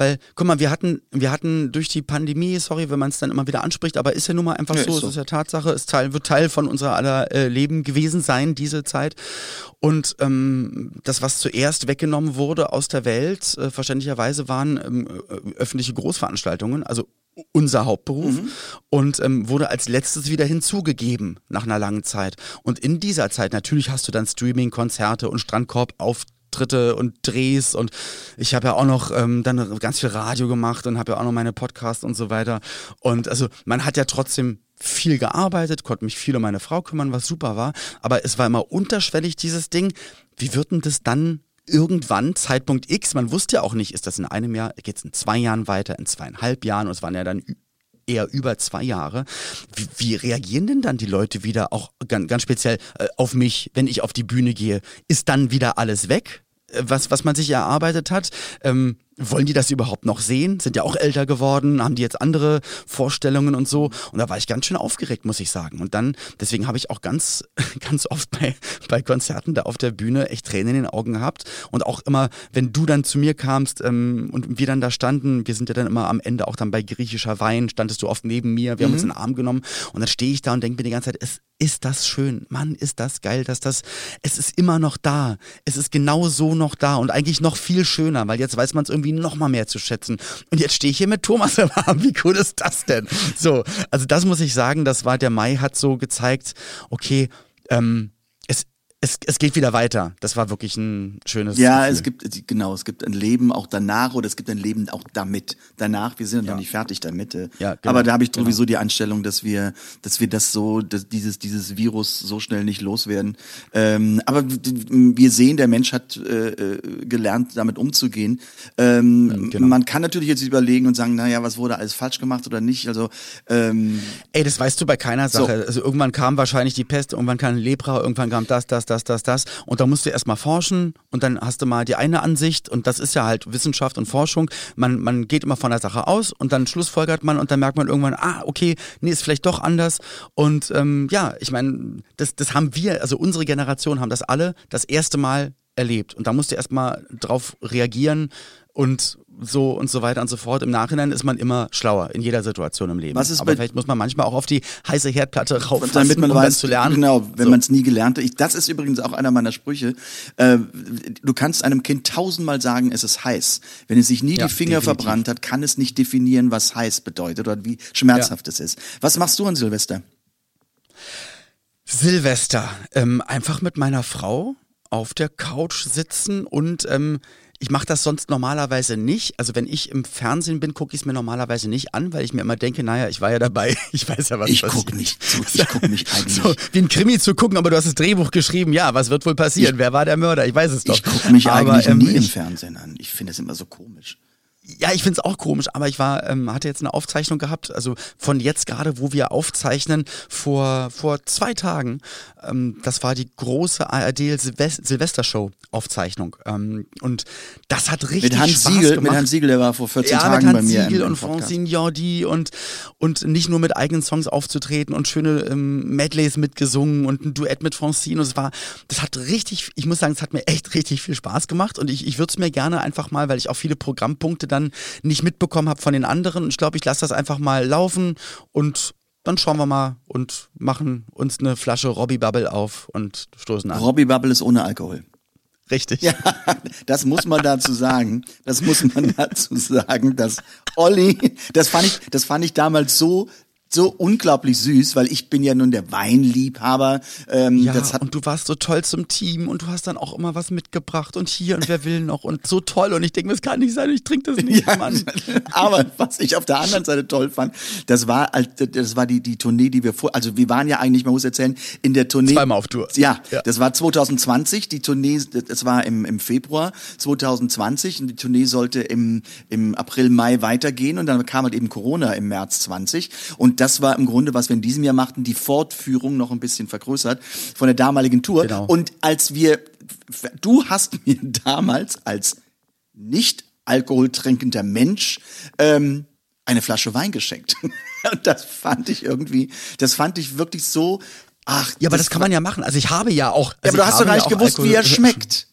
Weil, guck mal, wir hatten, wir hatten durch die Pandemie, sorry, wenn man es dann immer wieder anspricht, aber ist ja nun mal einfach Ja, so, ist es so. ist ja Tatsache, es Teil, wird Teil von unserer aller äh, Leben gewesen sein, diese Zeit. Und ähm, das, was zuerst weggenommen wurde aus der Welt, äh, verständlicherweise waren ähm, äh, öffentliche Großveranstaltungen, also unser Hauptberuf und ähm, wurde als letztes wieder hinzugegeben nach einer langen Zeit. Und in dieser Zeit, natürlich hast du dann Streaming, Konzerte und Strandkorb auf Auftritte und Drehs und ich habe ja auch noch ähm, dann ganz viel Radio gemacht und habe ja auch noch meine Podcasts und so weiter. Und also man hat ja trotzdem viel gearbeitet, konnte mich viel um meine Frau kümmern, was super war. Aber es war immer unterschwellig, dieses Ding. Wie wird denn das dann irgendwann, Zeitpunkt X, man wusste ja auch nicht, ist das in einem Jahr, geht es in zwei Jahren weiter, in zweieinhalb Jahren und es waren ja dann eher über zwei Jahre. Wie, wie reagieren denn dann die Leute wieder, auch ganz, ganz speziell äh, auf mich, wenn ich auf die Bühne gehe? Ist dann wieder alles weg? äh, Was, was man sich erarbeitet hat. Ähm, wollen die das überhaupt noch sehen? Sind ja auch älter geworden, haben die jetzt andere Vorstellungen und so. Und da war ich ganz schön aufgeregt, muss ich sagen. Und dann, deswegen habe ich auch ganz, *laughs* ganz oft bei, bei Konzerten da auf der Bühne echt Tränen in den Augen gehabt. Und auch immer, wenn du dann zu mir kamst ähm, und wir dann da standen, wir sind ja dann immer am Ende auch dann bei griechischer Wein, standest du oft neben mir, wir haben uns in den Arm genommen und dann stehe ich da und denke mir die ganze Zeit, es ist das schön, Mann, ist das geil, dass das, es ist immer noch da, es ist genau so noch da und eigentlich noch viel schöner, weil jetzt weiß man es irgendwie noch mal mehr zu schätzen. Und jetzt stehe ich hier mit Thomas im Arm, wie cool ist das denn? So, also das muss ich sagen, das war, der Mai hat so gezeigt, okay, ähm, es, es, geht wieder weiter. Das war wirklich ein schönes Ja, Gefühl. es gibt, genau, es gibt ein Leben auch danach oder es gibt ein Leben auch damit. Danach, wir sind ja. noch nicht fertig damit. äh. Ja, genau, Aber da habe ich genau. sowieso die Anstellung, dass wir, dass wir das so, dass dieses, dieses Virus so schnell nicht loswerden. Ähm, aber wir sehen, der Mensch hat äh, äh, gelernt, damit umzugehen. Ähm, genau. Man kann natürlich jetzt überlegen und sagen, naja, was wurde alles falsch gemacht oder nicht. Also ähm, Ey, das weißt du bei keiner So. Sache. Also irgendwann kam wahrscheinlich die Pest, irgendwann kam Lepra, irgendwann kam das, das, das, das, das. Und da musst du erstmal forschen und dann hast du mal die eine Ansicht und das ist ja halt Wissenschaft und Forschung. Man, man geht immer von der Sache aus und dann schlussfolgert man und dann merkt man irgendwann, ah, okay, nee, ist vielleicht doch anders. Und ähm, ja, ich meine, das, das haben wir, also unsere Generation haben das alle das erste Mal erlebt. Und da musst du erstmal drauf reagieren und so und so weiter und so fort. Im Nachhinein ist man immer schlauer in jeder Situation im Leben. Was ist Aber vielleicht muss man manchmal auch auf die heiße Herdplatte rauffassen, damit man um weiß, zu lernen. genau, wenn So. man es nie gelernt hat. Ich, das ist übrigens auch einer meiner Sprüche. Äh, du kannst einem Kind tausendmal sagen, es ist heiß. Wenn es sich nie Ja, die Finger definitiv. verbrannt hat, kann es nicht definieren, was heiß bedeutet oder wie schmerzhaft es ist. Was machst du an Silvester? Silvester. Ähm, einfach mit meiner Frau auf der Couch sitzen und ähm, ich mache das sonst normalerweise nicht. Also wenn ich im Fernsehen bin, gucke ich es mir normalerweise nicht an, weil ich mir immer denke, naja, ich war ja dabei, *laughs* ich weiß ja, was Ich passiert. guck nicht zu. Ich guck mich *laughs* eigentlich. So, wie ein Krimi zu gucken, aber du hast das Drehbuch geschrieben, ja, was wird wohl passieren? Wer war der Mörder? Ich weiß es doch. Ich guck mich aber, eigentlich ähm, nie im ich, Fernsehen an. Ich finde es immer so komisch. Ja, ich find's auch komisch, aber ich war, ähm, hatte jetzt eine Aufzeichnung gehabt, also von jetzt gerade, wo wir aufzeichnen, vor, vor zwei Tagen. Ähm, das war die große ARD Silvest Silvestershow Aufzeichnung. Ähm, und das hat richtig Mit Hans Spaß Siegel, gemacht. mit Hans Siegel, der war vor 14 ja, Tagen bei Hans mir. Siegel im, im und. Francine Jordi und, und nicht nur mit eigenen Songs aufzutreten und schöne ähm, Medleys mitgesungen und ein Duett mit Francine. Und es war, das hat richtig, ich muss sagen, es hat mir echt richtig viel Spaß gemacht und ich, ich würde es mir gerne einfach mal, weil ich auch viele Programmpunkte dann nicht mitbekommen habe von den anderen. Und ich glaube, ich lasse das einfach mal laufen und dann schauen wir mal und machen uns eine Flasche Robbie Bubble auf und stoßen an. Robbie Bubble ist ohne Alkohol. Richtig. Ja, das muss man dazu sagen. Das muss man *laughs* dazu sagen, dass Olli, das fand ich, das fand ich damals so so unglaublich süß, weil ich bin ja nun der Weinliebhaber. Ähm, Ja, das hat und du warst so toll zum Team und du hast dann auch immer was mitgebracht und hier und wer will noch und so toll und ich denke, das kann nicht sein, ich trinke das *laughs* nicht, Ja, Mann. *laughs* aber was ich auf der anderen Seite toll fand, das war, das war die, die Tournee, die wir vor, also wir waren ja eigentlich, man muss erzählen, in der Tournee. Zweimal auf Tour. Ja, Ja. das war 2020, die Tournee, das war im, im Februar 2020 und die Tournee sollte im, im April, Mai weitergehen und dann kam halt eben Corona im März 20 und das war im Grunde, was wir in diesem Jahr machten, die Fortführung noch ein bisschen vergrößert von der damaligen Tour. Genau. Und als wir, du hast mir *laughs* damals als nicht alkoholtrinkender Mensch ähm, eine Flasche Wein geschenkt. *laughs* Und das fand ich irgendwie, das fand ich wirklich so, ach. Ja, aber das, kann man ja machen. Also ich habe ja auch. Ja, Also aber du hast doch gar ja nicht gewusst, wie Alkohol- er schmeckt.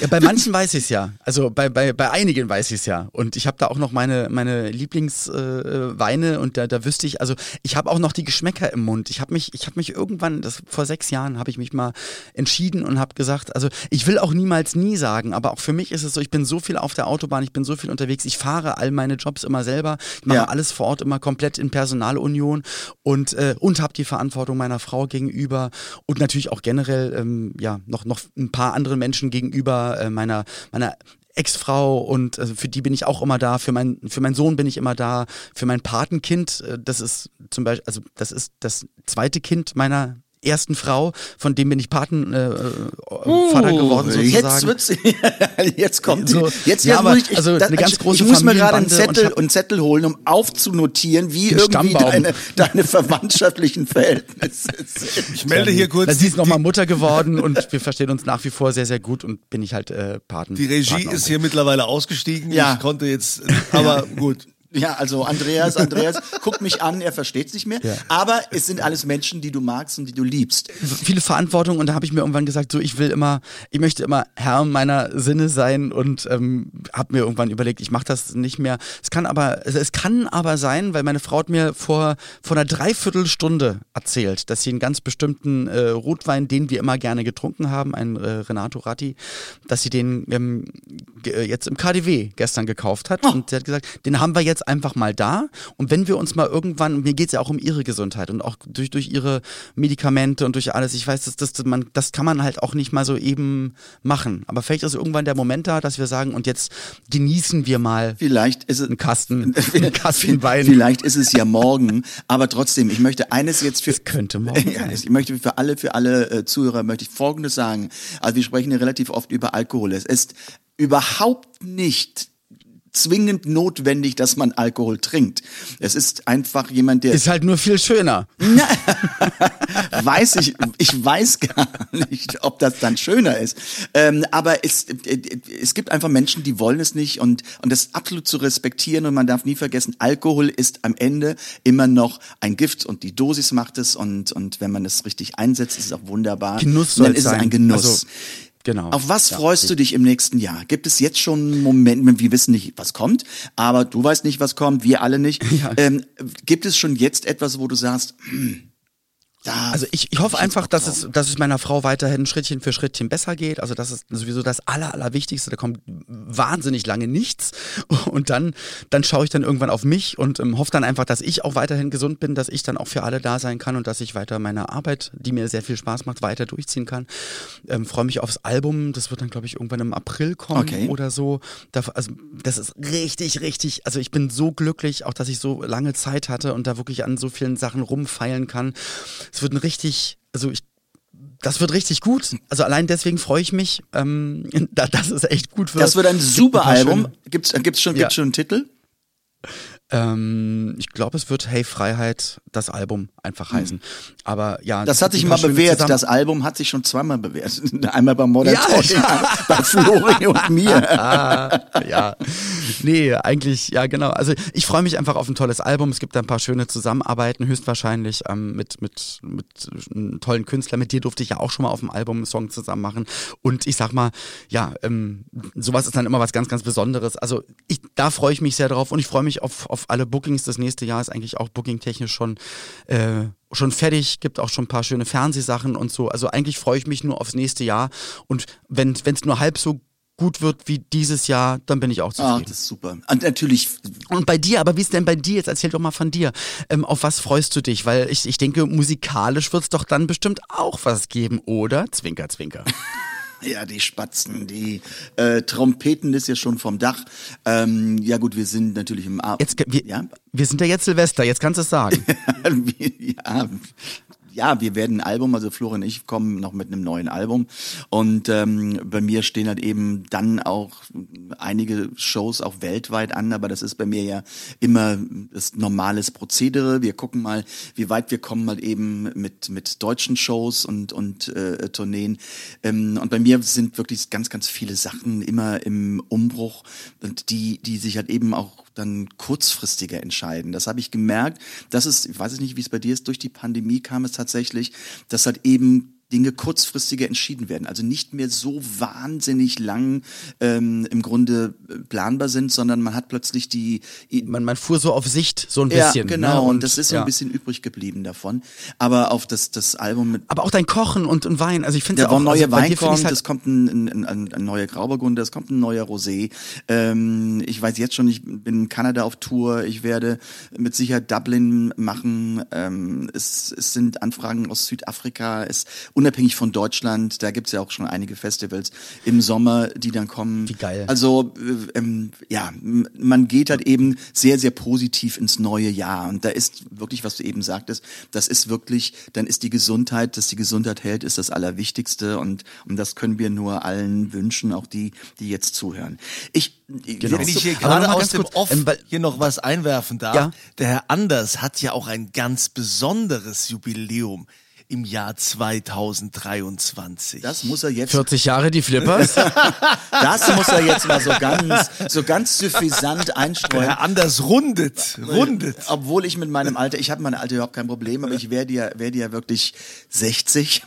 Ja, bei manchen weiß ich es ja. Also bei, bei, bei einigen weiß ich es ja. Und ich habe da auch noch meine, meine Lieblingsweine äh, und da, da wüsste ich, also ich habe auch noch die Geschmäcker im Mund. Ich habe mich, ich habe mich irgendwann, das vor sechs Jahren, habe ich mich mal entschieden und habe gesagt, also ich will auch niemals nie sagen, aber auch für mich ist es so, ich bin so viel auf der Autobahn, ich bin so viel unterwegs, ich fahre all meine Jobs immer selber, ich mache Ja. alles vor Ort immer komplett in Personalunion und, äh, und habe die Verantwortung meiner Frau gegenüber und natürlich auch generell ähm, ja noch, noch ein paar anderen Menschen gegenüber äh, meiner, meiner Ex-Frau und also für die bin ich auch immer da, für, mein, für meinen Sohn bin ich immer da, für mein Patenkind, äh, das ist zum Beispiel, also das ist das zweite Kind meiner ersten Frau, von dem bin ich Patenvater äh, Vater geworden sozusagen. Jetzt wird's, *laughs* jetzt kommt, So, jetzt, jetzt ja, aber muss ich, also das, eine ganz große ich muss mir gerade einen und Zettel, hab- einen Zettel holen, um aufzunotieren, wie irgendwie Stammbaum. deine, deine verwandtschaftlichen Verhältnisse *laughs* sind. Ich melde hier kurz. Sie ist nochmal Mutter geworden und wir verstehen uns nach wie vor sehr, sehr gut und bin ich halt äh, Paten. Die Regie Partner. ist hier mittlerweile ausgestiegen. Ja. Ich konnte jetzt, aber *laughs* gut. Ja, also Andreas, Andreas guckt mich an, er versteht sich mehr. Ja. Aber es sind alles Menschen, die du magst und die du liebst. viele Verantwortung und da habe ich mir irgendwann gesagt, so ich will immer, ich möchte immer Herr meiner Sinne sein und ähm, habe mir irgendwann überlegt, ich mache das nicht mehr. Es kann aber, es, kann aber sein, weil meine Frau hat mir vor vor einer Dreiviertelstunde erzählt, dass sie einen ganz bestimmten äh, Rotwein, den wir immer gerne getrunken haben, ein äh, Renato Ratti, dass sie den ähm, äh, jetzt im KDW gestern gekauft hat und sie hat gesagt, den haben wir jetzt einfach mal da und wenn wir uns mal irgendwann, mir geht's ja auch um ihre Gesundheit und auch durch, durch ihre Medikamente und durch alles, ich weiß, dass das, man, das kann man halt auch nicht mal so eben machen, aber vielleicht ist irgendwann der Moment da, dass wir sagen und jetzt genießen wir mal Vielleicht ist es einen Kasten, *laughs* einen Kasten Wein. Vielleicht ist es ja morgen, aber trotzdem, ich möchte eines jetzt für Es könnte morgen *laughs* sein. ich möchte für alle für alle äh, Zuhörer möchte ich Folgendes sagen. Also wir sprechen ja relativ oft über Alkohol. Es ist überhaupt nicht zwingend notwendig, dass man Alkohol trinkt. Es ist einfach jemand, der Ist halt nur viel schöner. *laughs* weiß ich, ich weiß gar nicht, ob das dann schöner ist. Ähm, aber es, äh, es gibt einfach Menschen, die wollen es nicht und, und das absolut zu respektieren und man darf nie vergessen, Alkohol ist am Ende immer noch ein Gift und die Dosis macht es und, und wenn man es richtig einsetzt, ist es auch wunderbar. Genuss Und dann ist es sein. ein Genuss. Also, genau. Auf was Ja, freust du dich im nächsten Jahr? Gibt es jetzt schon Momente, wir wissen nicht, was kommt, aber du weißt nicht, was kommt, wir alle nicht. *laughs* Ähm, gibt es schon jetzt etwas, wo du sagst, hm, da Also ich, ich hoffe einfach, dass es, dass es meiner Frau weiterhin Schrittchen für Schrittchen besser geht. Also das ist sowieso das Aller, Allerwichtigste. Da kommt wahnsinnig lange nichts. *laughs* Und dann, dann schaue ich dann irgendwann auf mich und ähm, hoffe dann einfach, dass ich auch weiterhin gesund bin, dass ich dann auch für alle da sein kann und dass ich weiter meine Arbeit, die mir sehr viel Spaß macht, weiter durchziehen kann. Ähm, Freue mich aufs Album. Das wird dann, glaube ich, irgendwann im April kommen Okay. oder so. Da, also das ist richtig, richtig. Also ich bin so glücklich, auch dass ich so lange Zeit hatte und da wirklich an so vielen Sachen rumfeilen kann. Es wird ein richtig, also ich, das wird richtig gut. Also allein deswegen freue ich mich, ähm, *laughs* da, dass es echt gut wird. Das wird ein Es gibt super Album. schöne- Gibt's, äh, gibt's schon, Ja. gibt's schon einen Titel? Ähm, ich glaube, es wird Hey Freiheit das Album einfach heißen. Aber ja. Das hat sich mal bewährt. Zusammen- Das Album hat sich schon zweimal bewährt. *laughs* Einmal bei Modern Ja, Talking, ja. *laughs* bei Flori und mir. Ah, *laughs* ja. Nee, eigentlich, ja, genau. Also ich freue mich einfach auf ein tolles Album. Es gibt da ein paar schöne Zusammenarbeiten, höchstwahrscheinlich ähm, mit, mit, mit einem tollen Künstlern. Mit dir durfte ich ja auch schon mal auf dem Album einen Song zusammen machen. Und ich sag mal, ja, ähm, sowas ist dann immer was ganz, ganz Besonderes. Also ich, da freue ich mich sehr drauf und ich freue mich auf, auf alle Bookings. Das nächste Jahr ist eigentlich auch bookingtechnisch schon äh, schon fertig, gibt auch schon ein paar schöne Fernsehsachen und so. Also eigentlich freue ich mich nur aufs nächste Jahr. Und wenn es nur halb so gut wird wie dieses Jahr, dann bin ich auch Ah, zufrieden. das ist super. Und natürlich, und bei dir, aber wie ist denn bei dir? Jetzt erzähl doch mal von dir. Ähm, auf was freust du dich? Weil ich, ich denke, musikalisch wird es doch dann bestimmt auch was geben, oder? Zwinker, zwinker. *laughs* ja, die Spatzen, die äh, Trompeten ist ja schon vom Dach. Ähm, ja gut, wir sind natürlich im Ab Jetzt, wir, ja? wir sind ja jetzt Silvester, jetzt kannst du es sagen. *laughs* ja, ja, wir werden ein Album, also Florian und ich kommen noch mit einem neuen Album und ähm, bei mir stehen halt eben dann auch einige Shows auch weltweit an, aber das ist bei mir ja immer das normales Prozedere. Wir gucken mal, wie weit wir kommen halt eben mit mit deutschen Shows und und äh, Tourneen ähm, und bei mir sind wirklich ganz ganz viele Sachen immer im Umbruch und die die sich halt eben auch dann kurzfristiger entscheiden. Das habe ich gemerkt. Das ist, ich weiß nicht, wie es bei dir ist, durch die Pandemie kam es tatsächlich, dass halt eben Dinge kurzfristiger entschieden werden, also nicht mehr so wahnsinnig lang ähm, im Grunde äh, planbar sind, sondern man hat plötzlich die Man, man fuhr so auf Sicht so ein ja, bisschen. genau, ne? und, das ist so ja. ein bisschen übrig geblieben davon. Aber auf das das Album mit Aber auch dein Kochen und, und Wein. Also ich finde ja auch neue also Wein kommt, halt, es kommt ein, ein, ein, ein neuer Grauburgunder, es kommt ein neuer Rosé. Ähm, ich weiß jetzt schon, ich bin in Kanada auf Tour, ich werde mit Sicherheit Dublin machen. Ähm, es, es sind Anfragen aus Südafrika es, unabhängig von Deutschland, da gibt's ja auch schon einige Festivals im Sommer, die dann kommen. Wie geil. Also äh, ähm, ja, man geht halt eben sehr, sehr positiv ins neue Jahr. Und da ist wirklich, was du eben sagtest, das ist wirklich, dann ist die Gesundheit, dass die Gesundheit hält, ist das Allerwichtigste. Und, und das können wir nur allen wünschen, auch die, die jetzt zuhören. Ich, Genau. Wenn ich hier gerade aus dem kurz, Off ähm, hier noch was einwerfen darf. Ja. Der Herr Anders hat ja auch ein ganz besonderes Jubiläum im Jahr 2023. das muss er jetzt 40 Jahre die Flippers. *laughs* Das muss er jetzt mal so ganz, so ganz suffisant einstreuen. Herr Anders rundet, rundet. Obwohl ich mit meinem Alter, ich habe mein Alter überhaupt kein Problem, aber ich werde ja, werde ja wirklich 60.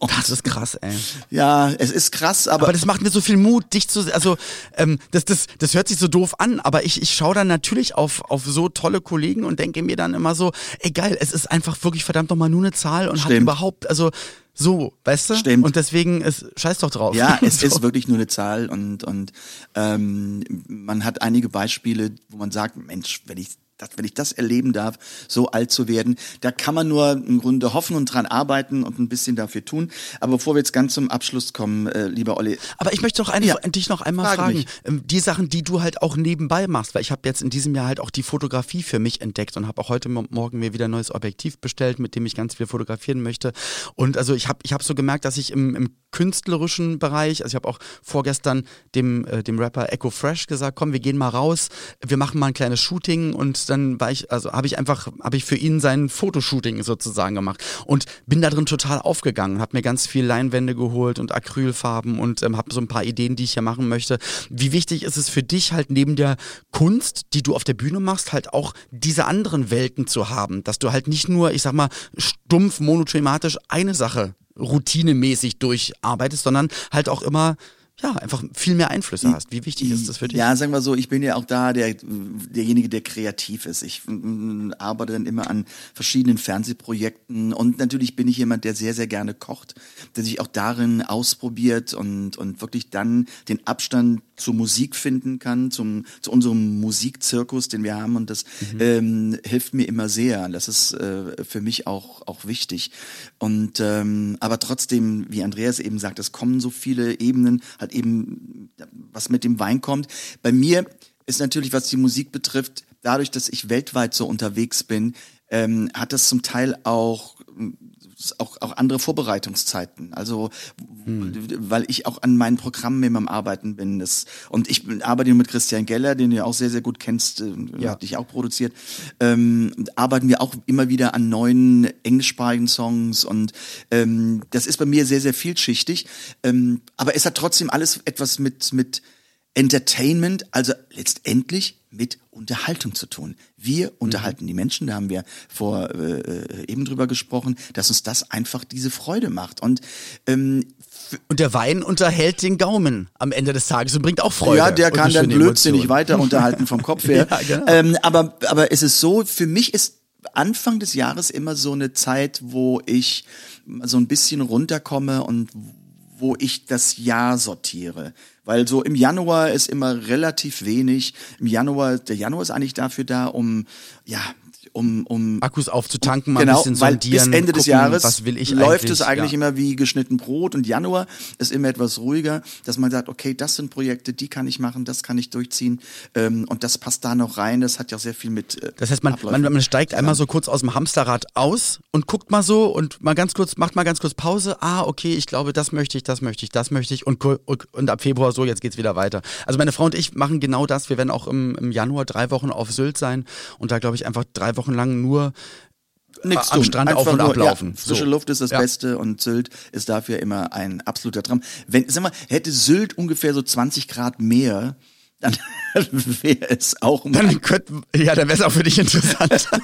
Das ist krass, ey. Ja, es ist krass, aber, Aber das macht mir so viel Mut, dich zu, also ähm, das, das, das hört sich so doof an, aber ich, ich schaue dann natürlich auf, auf so tolle Kollegen und denke mir dann immer so, ey geil, es ist einfach wirklich verdammt nochmal nur eine Zahl und hat Stimmt. überhaupt, also so, weißt du? Stimmt. Und deswegen ist, scheiß doch drauf. ja, *laughs* es so. ist wirklich nur eine Zahl und, und ähm, man hat einige Beispiele, wo man sagt, Mensch, wenn ich das, wenn ich das erleben darf, so alt zu werden, da kann man nur im Grunde hoffen und dran arbeiten und ein bisschen dafür tun. Aber bevor wir jetzt ganz zum Abschluss kommen, äh, lieber Olli, Aber ich möchte doch eine, Ja. dich noch einmal Frage fragen. mich. Ähm, Die Sachen, die du halt auch nebenbei machst, weil ich habe jetzt in diesem Jahr halt auch die Fotografie für mich entdeckt und habe auch heute Mo- Morgen mir wieder ein neues Objektiv bestellt, mit dem ich ganz viel fotografieren möchte. Und also ich habe ich hab so gemerkt, dass ich im, im künstlerischen Bereich, also ich habe auch vorgestern dem, äh, dem Rapper Echo Fresh gesagt, komm, wir gehen mal raus, wir machen mal ein kleines Shooting und dann war ich, also habe ich einfach, habe ich für ihn sein Fotoshooting sozusagen gemacht und bin da drin total aufgegangen, habe mir ganz viel Leinwände geholt und Acrylfarben und ähm, habe so ein paar Ideen, die ich hier machen möchte. Wie wichtig ist es für dich halt neben der Kunst, die du auf der Bühne machst, halt auch diese anderen Welten zu haben, dass du halt nicht nur, ich sag mal, stumpf monothematisch eine Sache routinemäßig durcharbeitest, sondern halt auch immer ja, einfach viel mehr Einflüsse hast. Wie wichtig ist das für dich? Ja, sagen wir so, ich bin ja auch da der, derjenige, der kreativ ist. Ich mm, arbeite dann immer an verschiedenen Fernsehprojekten und natürlich bin ich jemand, der sehr, sehr gerne kocht, der sich auch darin ausprobiert und, und wirklich dann den Abstand zur Musik finden kann, zum, zu unserem Musikzirkus, den wir haben und das ähm, hilft mir immer sehr. Das ist äh, für mich auch, auch wichtig. Und ähm, aber trotzdem, wie Andreas eben sagt, es kommen so viele Ebenen, halt eben, was mit dem Wein kommt. Bei mir ist natürlich, was die Musik betrifft, dadurch, dass ich weltweit so unterwegs bin, ähm, hat das zum Teil auch auch, auch andere Vorbereitungszeiten. Also, weil ich auch an meinen Programmen immer am Arbeiten bin. Das, und ich arbeite mit Christian Geller, den du ja auch sehr, sehr gut kennst, äh, Ja. hat dich auch produziert. Ähm, arbeiten wir auch immer wieder an neuen englischsprachigen Songs und ähm, das ist bei mir sehr, sehr vielschichtig. Ähm, aber es hat trotzdem alles etwas mit, mit Entertainment, also letztendlich mit Unterhaltung zu tun. Wir unterhalten die Menschen, da haben wir vor äh, äh, eben drüber gesprochen, dass uns das einfach diese Freude macht. Und ähm, Und der Wein unterhält den Gaumen am Ende des Tages und bringt auch Freude. ja, der kann dann blödsinnig Emotion. weiter unterhalten vom Kopf her. *laughs* Ja, genau. ähm, aber, aber es ist so, für mich ist Anfang des Jahres immer so eine Zeit, wo ich so ein bisschen runterkomme und wo ich das Jahr sortiere. Weil so im Januar ist immer relativ wenig. Im Januar, der Januar ist eigentlich dafür da, um, ja, um, um Akkus aufzutanken, mal genau, ein bisschen weil sondieren. bis Ende des gucken, Jahres was will ich läuft es eigentlich ja. immer wie geschnitten Brot und Januar ist immer etwas ruhiger, dass man sagt, okay, das sind Projekte, die kann ich machen, das kann ich durchziehen ähm, und das passt da noch rein. Das hat ja sehr viel mit. Äh, Das heißt, man, man, man steigt einmal so kurz aus dem Hamsterrad aus und guckt mal so und mal ganz kurz, macht mal ganz kurz Pause. Ah, okay, ich glaube, das möchte ich, das möchte ich, das möchte ich und, und, und ab Februar so, jetzt geht's wieder weiter. Also meine Frau und ich machen genau das. Wir werden auch im, im Januar drei Wochen auf Sylt sein und da glaube ich einfach drei Wochen lang nur Nix am tun. Strand Einfach auf und nur, ablaufen. Ja, frische So. Luft ist das Ja. Beste und Sylt ist dafür immer ein absoluter Traum. Wenn, sag mal, hätte Sylt ungefähr so 20 Grad mehr, dann *laughs* wäre es auch mal dann könnten, ja, dann wäre es auch für dich interessant. *laughs*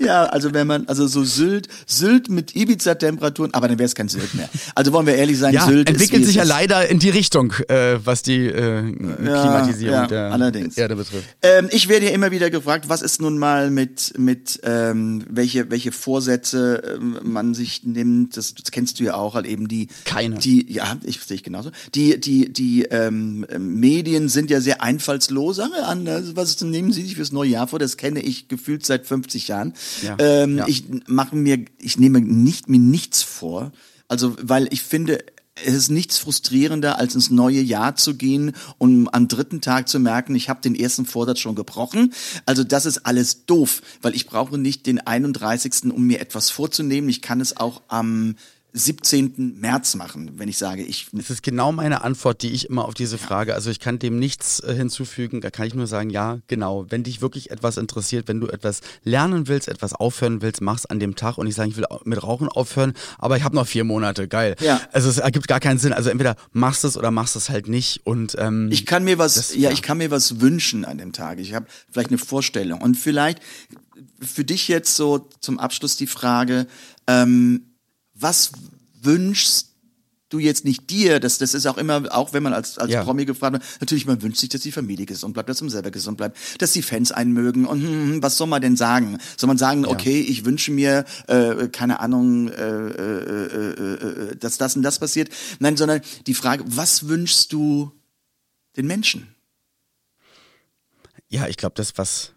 Ja, also wenn man, also so Sylt, Sylt mit Ibiza-Temperaturen, aber dann wäre es kein Sylt mehr. Also wollen wir ehrlich sein, ja, Sylt entwickelt ist, sich ja leider in die Richtung, äh, was die äh, Klimatisierung ja, der allerdings. Erde betrifft. Ähm, ich werde ja immer wieder gefragt, was ist nun mal mit, mit ähm, welche, welche Vorsätze ähm, man sich nimmt. Das, das kennst du ja auch, halt eben die. Keine. Die, ja, ich sehe ich genauso. Die, die, die ähm, Medien sind ja sehr einfallslos. Sagen wir an, also was nehmen Sie sich fürs neue Jahr vor? Das kenne ich gefühlt seit 50 Jahren. Ja, Ähm, ja. Ich mache mir, ich nehme nicht mir nichts vor. Also, weil ich finde, es ist nichts frustrierender, als ins neue Jahr zu gehen, um am dritten Tag zu merken, ich habe den ersten Vorsatz schon gebrochen. Also das ist alles doof, weil ich brauche nicht den 31., um mir etwas vorzunehmen. Ich kann es auch am 17. März machen, wenn ich sage, ich Das ist genau meine Antwort, die ich immer auf diese Frage, also ich kann dem nichts äh, hinzufügen, da kann ich nur sagen, ja, genau, wenn dich wirklich etwas interessiert, wenn du etwas lernen willst, etwas aufhören willst, mach's an dem Tag und ich sage, ich will mit Rauchen aufhören, aber ich habe noch vier Monate, geil. Ja. Also es ergibt gar keinen Sinn, also entweder machst es oder machst es halt nicht und ähm, Ich kann mir was, Das- ja, ja. ich kann mir was wünschen an dem Tag. Ich habe vielleicht eine Vorstellung. Und vielleicht für dich jetzt so zum Abschluss die Frage, ähm, was wünschst du jetzt nicht dir, das, das ist auch immer, auch wenn man als, als Ja. Promi gefragt wird, natürlich, man wünscht sich, dass die Familie gesund bleibt, dass man selber gesund bleibt, dass die Fans einen mögen und hm, hm, was soll man denn sagen? Soll man sagen, okay, ich wünsche mir, äh, keine Ahnung, äh, äh, äh, äh, dass das und das passiert? Nein, sondern die Frage, was wünschst du den Menschen? ja, ich glaube, das was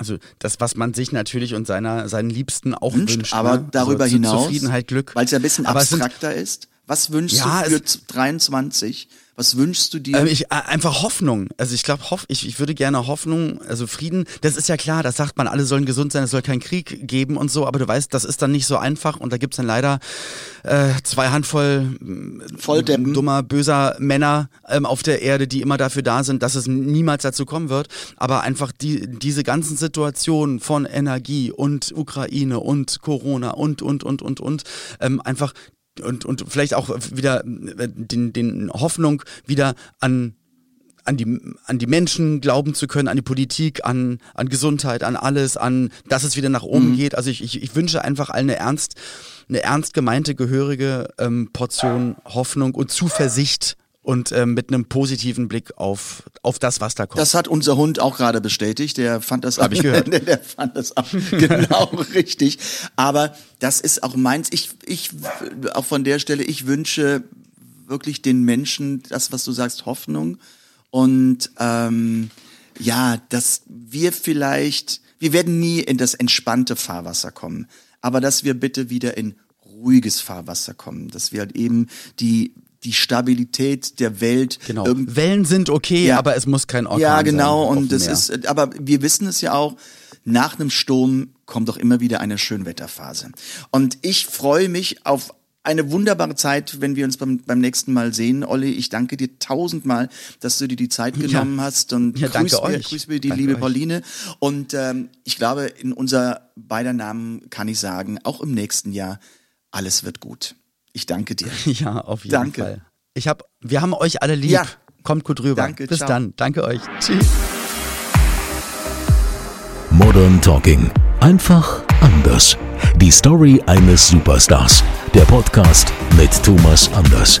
also das, was man sich natürlich und seiner seinen Liebsten auch Wünscht, wünscht, aber ne? darüber also, hinaus, Zufriedenheit, Glück. weil es ja ein bisschen es sind- abstrakter ist. Was wünschst Ja, du für es- 23? Was wünschst du dir? Ähm, ich, äh, einfach Hoffnung. Also ich glaube, hoff, ich, ich würde gerne Hoffnung, also Frieden, das ist ja klar, das sagt man, alle sollen gesund sein, es soll keinen Krieg geben und so, aber du weißt, das ist dann nicht so einfach und da gibt's dann leider äh, zwei Handvoll mm, Volldeppen. dummer, böser Männer ähm, auf der Erde, die immer dafür da sind, dass es niemals dazu kommen wird. Aber einfach die, diese ganzen Situationen von Energie und Ukraine und Corona und, und, und, und, und, ähm, einfach und, und vielleicht auch wieder äh, den, den Hoffnung wieder an an die, an die Menschen glauben zu können, an die Politik, an, an Gesundheit, an alles, an, dass es wieder nach oben geht. Also ich, ich, ich wünsche einfach allen eine ernst, eine ernst gemeinte, gehörige ähm, Portion Hoffnung und Zuversicht und ähm, mit einem positiven Blick auf, auf das, was da kommt. Das hat unser Hund auch gerade bestätigt. Der fand das Hab ich gehört. *laughs* der, fand das auch *laughs* genau richtig. Aber das ist auch meins. Ich, ich, auch von der Stelle, ich wünsche wirklich den Menschen das, was du sagst, Hoffnung. Und ähm, ja, dass wir vielleicht, wir werden nie in das entspannte Fahrwasser kommen, aber dass wir bitte wieder in ruhiges Fahrwasser kommen, dass wir halt eben die die Stabilität der Welt genau. irgend- Wellen sind okay, Ja. aber es muss kein Orkan ja, genau. sein. Und das ist, aber wir wissen es ja auch, nach einem Sturm kommt doch immer wieder eine Schönwetterphase. Und ich freue mich auf eine wunderbare Zeit, wenn wir uns beim, beim nächsten Mal sehen. Olli, ich danke dir tausendmal, dass du dir die Zeit genommen hast und Ja, danke grüß, mir, euch. grüß mir die Danke liebe euch. Pauline. Und ähm, ich glaube, in unser beider Namen kann ich sagen, auch im nächsten Jahr, alles wird gut. Ich danke dir. *laughs* Ja, auf jeden Danke. Fall. Ich hab, wir haben euch alle lieb. Ja. Kommt gut rüber. Danke, Bis ciao. dann. Danke euch. Tschüss. Modern Talking. Einfach anders. Die Story eines Superstars. Der Podcast mit Thomas Anders.